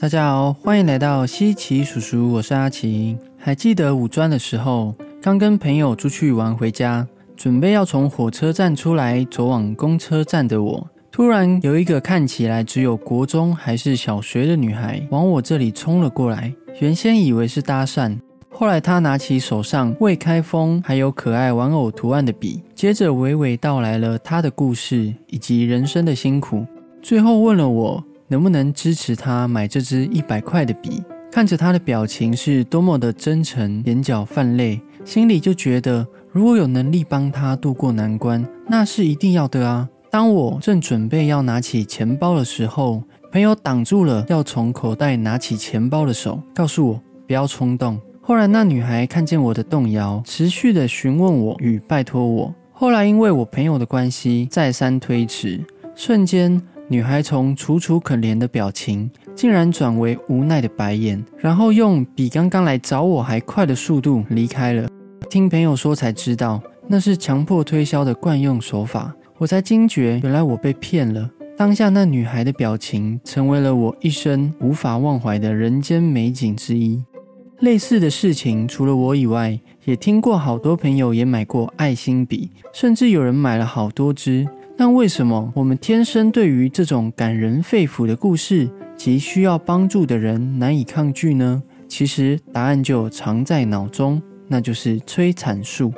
大家好，欢迎来到西奇叔叔，我是阿奇。还记得五专的时候，刚跟朋友出去玩回家，准备要从火车站出来走往公车站的我，突然有一个看起来只有国中还是小学的女孩往我这里冲了过来。原先以为是搭讪，后来她拿起手上未开封还有可爱玩偶图案的笔，接着娓娓道来了她的故事以及人生的辛苦，最后问了我。能不能支持他买这支一百块的笔？看着他的表情是多么的真诚，眼角泛泪，心里就觉得如果有能力帮他渡过难关，那是一定要的啊！当我正准备要拿起钱包的时候，朋友挡住了要从口袋拿起钱包的手，告诉我不要冲动。后来那女孩看见我的动摇，持续的询问我与拜托我。后来因为我朋友的关系，再三推迟，瞬间。女孩从楚楚可怜的表情，竟然转为无奈的白眼，然后用比刚刚来找我还快的速度离开了。听朋友说才知道，那是强迫推销的惯用手法。我才惊觉，原来我被骗了。当下那女孩的表情，成为了我一生无法忘怀的人间美景之一。类似的事情，除了我以外，也听过好多朋友也买过爱心笔，甚至有人买了好多支。但为什么我们天生对于这种感人肺腑的故事及需要帮助的人难以抗拒呢？其实答案就藏在脑中，那就是催产素。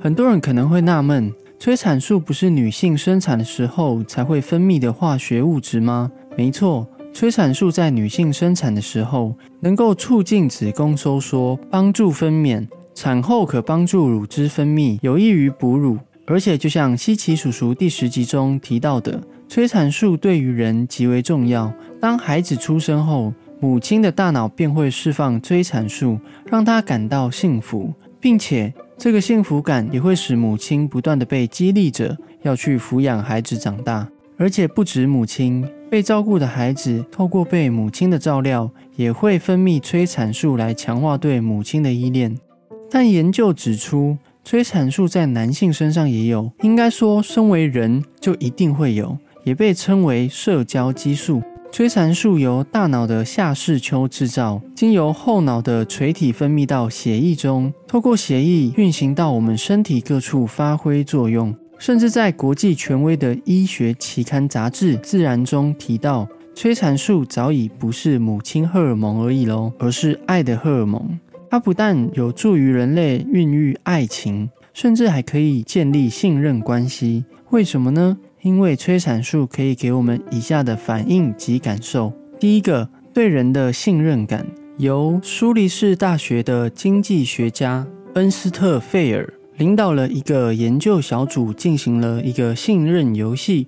很多人可能会纳闷，催产素不是女性生产的时候才会分泌的化学物质吗？没错，催产素在女性生产的时候能够促进子宫收缩，帮助分娩，产后可帮助乳汁分泌，有益于哺乳。而且，就像西奇叔叔第十集中提到的，催产素对于人极为重要。当孩子出生后，母亲的大脑便会释放催产素，让她感到幸福，并且这个幸福感也会使母亲不断的被激励着要去抚养孩子长大。而且不止母亲，被照顾的孩子透过被母亲的照料，也会分泌催产素来强化对母亲的依恋。但研究指出，催产素在男性身上也有，应该说，身为人就一定会有，也被称为社交激素。催产素由大脑的下视丘制造，经由后脑的垂体分泌到血液中，透过血液运行到我们身体各处发挥作用。甚至在国际权威的医学期刊杂志《自然》中提到，催产素早已不是母亲荷尔蒙而已喽，而是爱的荷尔蒙。它不但有助于人类孕育爱情，甚至还可以建立信任关系。为什么呢？因为催产素可以给我们以下的反应及感受：第一个，对人的信任感。由苏黎世大学的经济学家恩斯特·费尔领导了一个研究小组，进行了一个信任游戏。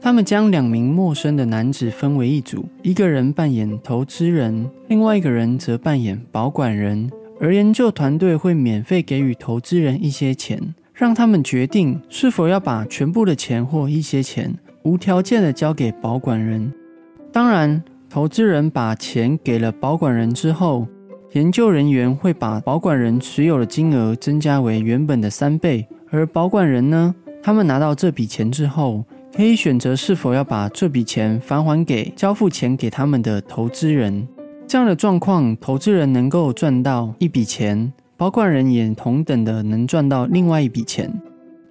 他们将两名陌生的男子分为一组，一个人扮演投资人，另外一个人则扮演保管人。而研究团队会免费给予投资人一些钱，让他们决定是否要把全部的钱或一些钱无条件的交给保管人。当然，投资人把钱给了保管人之后，研究人员会把保管人持有的金额增加为原本的三倍。而保管人呢，他们拿到这笔钱之后，可以选择是否要把这笔钱返还给交付钱给他们的投资人。这样的状况，投资人能够赚到一笔钱，保管人也同等的能赚到另外一笔钱。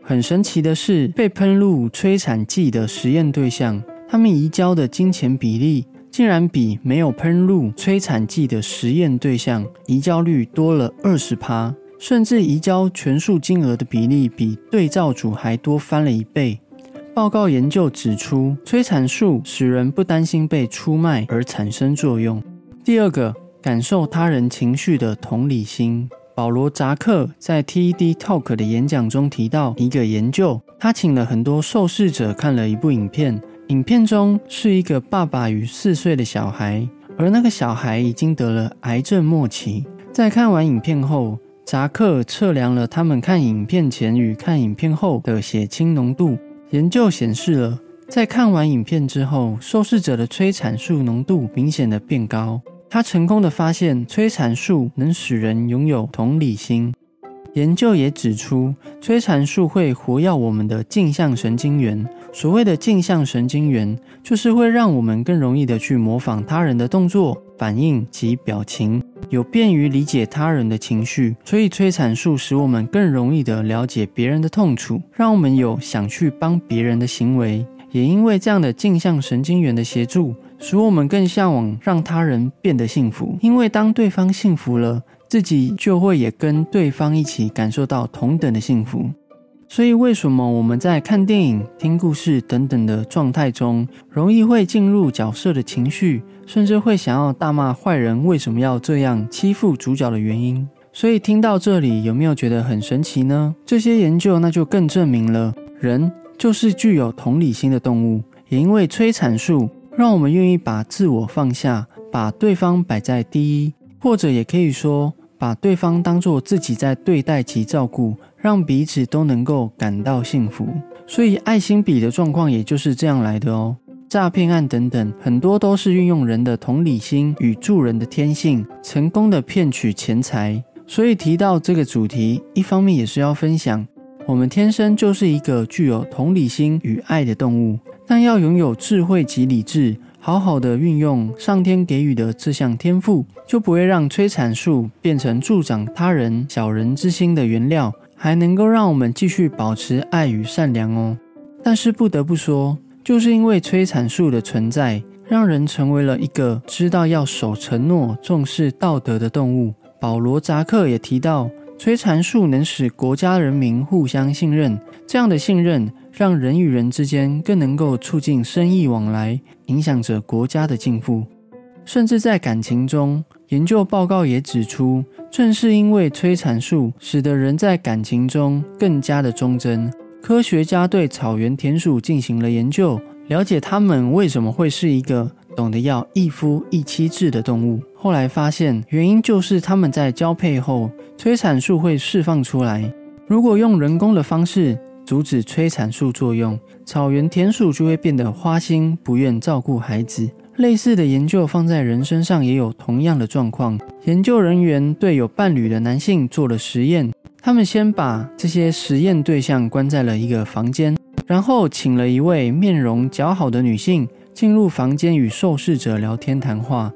很神奇的是，被喷入催产剂的实验对象，他们移交的金钱比例竟然比没有喷入催产剂的实验对象移交率多了二十趴，甚至移交全数金额的比例比对照组还多翻了一倍。报告研究指出，催产素使人不担心被出卖而产生作用。第二个，感受他人情绪的同理心。保罗·扎克在 TED Talk 的演讲中提到一个研究，他请了很多受试者看了一部影片，影片中是一个爸爸与四岁的小孩，而那个小孩已经得了癌症末期。在看完影片后，扎克测量了他们看影片前与看影片后的血清浓度，研究显示了，在看完影片之后，受试者的催产素浓度明显的变高。他成功的发现，催产素能使人拥有同理心。研究也指出，催产素会活跃我们的镜像神经元。所谓的镜像神经元，就是会让我们更容易的去模仿他人的动作，反应及表情，有便于理解他人的情绪。所以催产素使我们更容易的了解别人的痛楚，让我们有想去帮别人的行为。也因为这样的镜像神经元的协助，使我们更向往让他人变得幸福。因为当对方幸福了，自己就会也跟对方一起感受到同等的幸福。所以，为什么我们在看电影、听故事等等的状态中，容易会进入角色的情绪，甚至会想要大骂坏人为什么要这样欺负主角的原因？所以，听到这里，有没有觉得很神奇呢？这些研究那就更证明了，人就是具有同理心的动物。也因为催产素，让我们愿意把自我放下，把对方摆在第一，或者也可以说，把对方当做自己在对待及照顾。让彼此都能够感到幸福，所以爱心笔的状况也就是这样来的哦。诈骗案等等，很多都是运用人的同理心与助人的天性，成功的骗取钱财。所以提到这个主题，一方面也是要分享，我们天生就是一个具有同理心与爱的动物，但要拥有智慧及理智，好好的运用上天给予的这项天赋，就不会让催产素变成助长他人小人之心的原料。还能够让我们继续保持爱与善良哦。但是不得不说，就是因为催产素的存在，让人成为了一个知道要守承诺、重视道德的动物。保罗·扎克也提到，催产素能使国家人民互相信任，这样的信任让人与人之间更能够促进生意往来，影响着国家的进步。甚至在感情中，研究报告也指出。正是因为催产素，使得人在感情中更加的忠贞。科学家对草原田鼠进行了研究，了解它们为什么会是一个懂得要一夫一妻制的动物。后来发现，原因就是它们在交配后，催产素会释放出来。如果用人工的方式阻止催产素作用，草原田鼠就会变得花心，不愿照顾孩子。类似的研究放在人身上也有同样的状况。研究人员对有伴侣的男性做了实验，他们先把这些实验对象关在了一个房间，然后请了一位面容姣好的女性进入房间与受试者聊天谈话。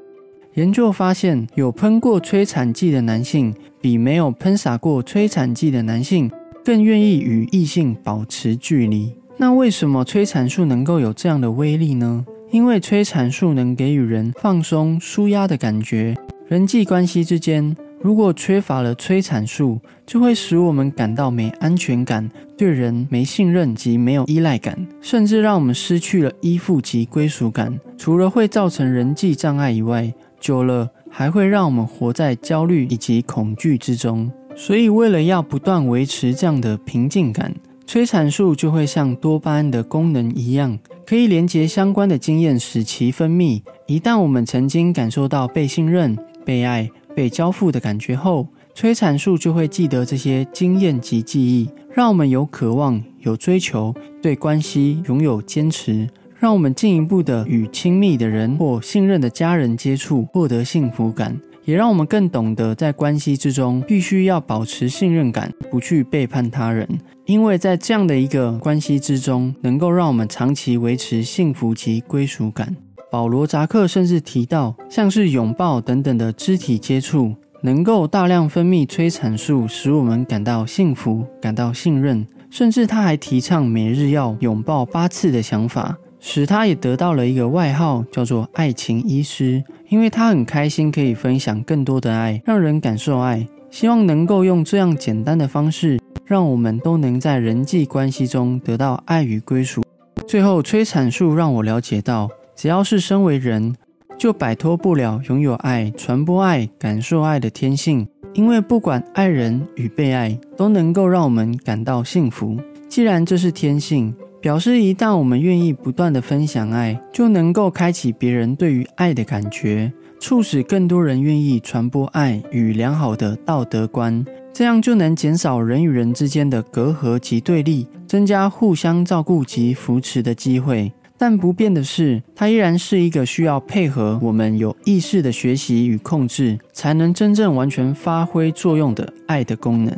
研究发现，有喷过催产剂的男性比没有喷洒过催产剂的男性更愿意与异性保持距离。那为什么催产素能够有这样的威力呢？因为催产素能给予人放松、舒压的感觉。人际关系之间，如果缺乏了催产素，就会使我们感到没安全感，对人没信任及没有依赖感，甚至让我们失去了依附及归属感。除了会造成人际障碍以外，久了还会让我们活在焦虑以及恐惧之中。所以，为了要不断维持这样的平静感，催产素就会像多巴胺的功能一样。可以连接相关的经验，使其分泌。一旦我们曾经感受到被信任、被爱、被交付的感觉后，催产素就会记得这些经验及记忆，让我们有渴望、有追求，对关系拥有坚持，让我们进一步的与亲密的人或信任的家人接触，获得幸福感。也让我们更懂得在关系之中必须要保持信任感，不去背叛他人，因为在这样的一个关系之中，能够让我们长期维持幸福及归属感。保罗·扎克甚至提到，像是拥抱等等的肢体接触，能够大量分泌催产素，使我们感到幸福、感到信任。甚至他还提倡每日要拥抱八次的想法。使他也得到了一个外号，叫做“爱情医师”，因为他很开心可以分享更多的爱，让人感受爱。希望能够用这样简单的方式，让我们都能在人际关系中得到爱与归属。最后，催产素让我了解到，只要是身为人，就摆脱不了拥有爱、传播爱、感受爱的天性。因为不管爱人与被爱，都能够让我们感到幸福。既然这是天性。表示一旦我们愿意不断的分享爱，就能够开启别人对于爱的感觉，促使更多人愿意传播爱与良好的道德观，这样就能减少人与人之间的隔阂及对立，增加互相照顾及扶持的机会。但不变的是，它依然是一个需要配合我们有意识的学习与控制，才能真正完全发挥作用的爱的功能。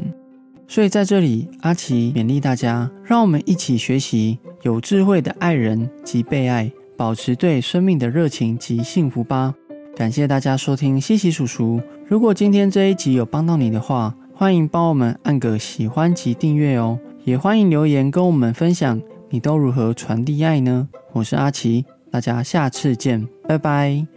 所以在这里，阿奇勉励大家，让我们一起学习有智慧的爱人及被爱，保持对生命的热情及幸福吧。感谢大家收听西奇叔叔。如果今天这一集有帮到你的话，欢迎帮我们按个喜欢及订阅哦。也欢迎留言跟我们分享，你都如何传递爱呢？我是阿奇，大家下次见，拜拜。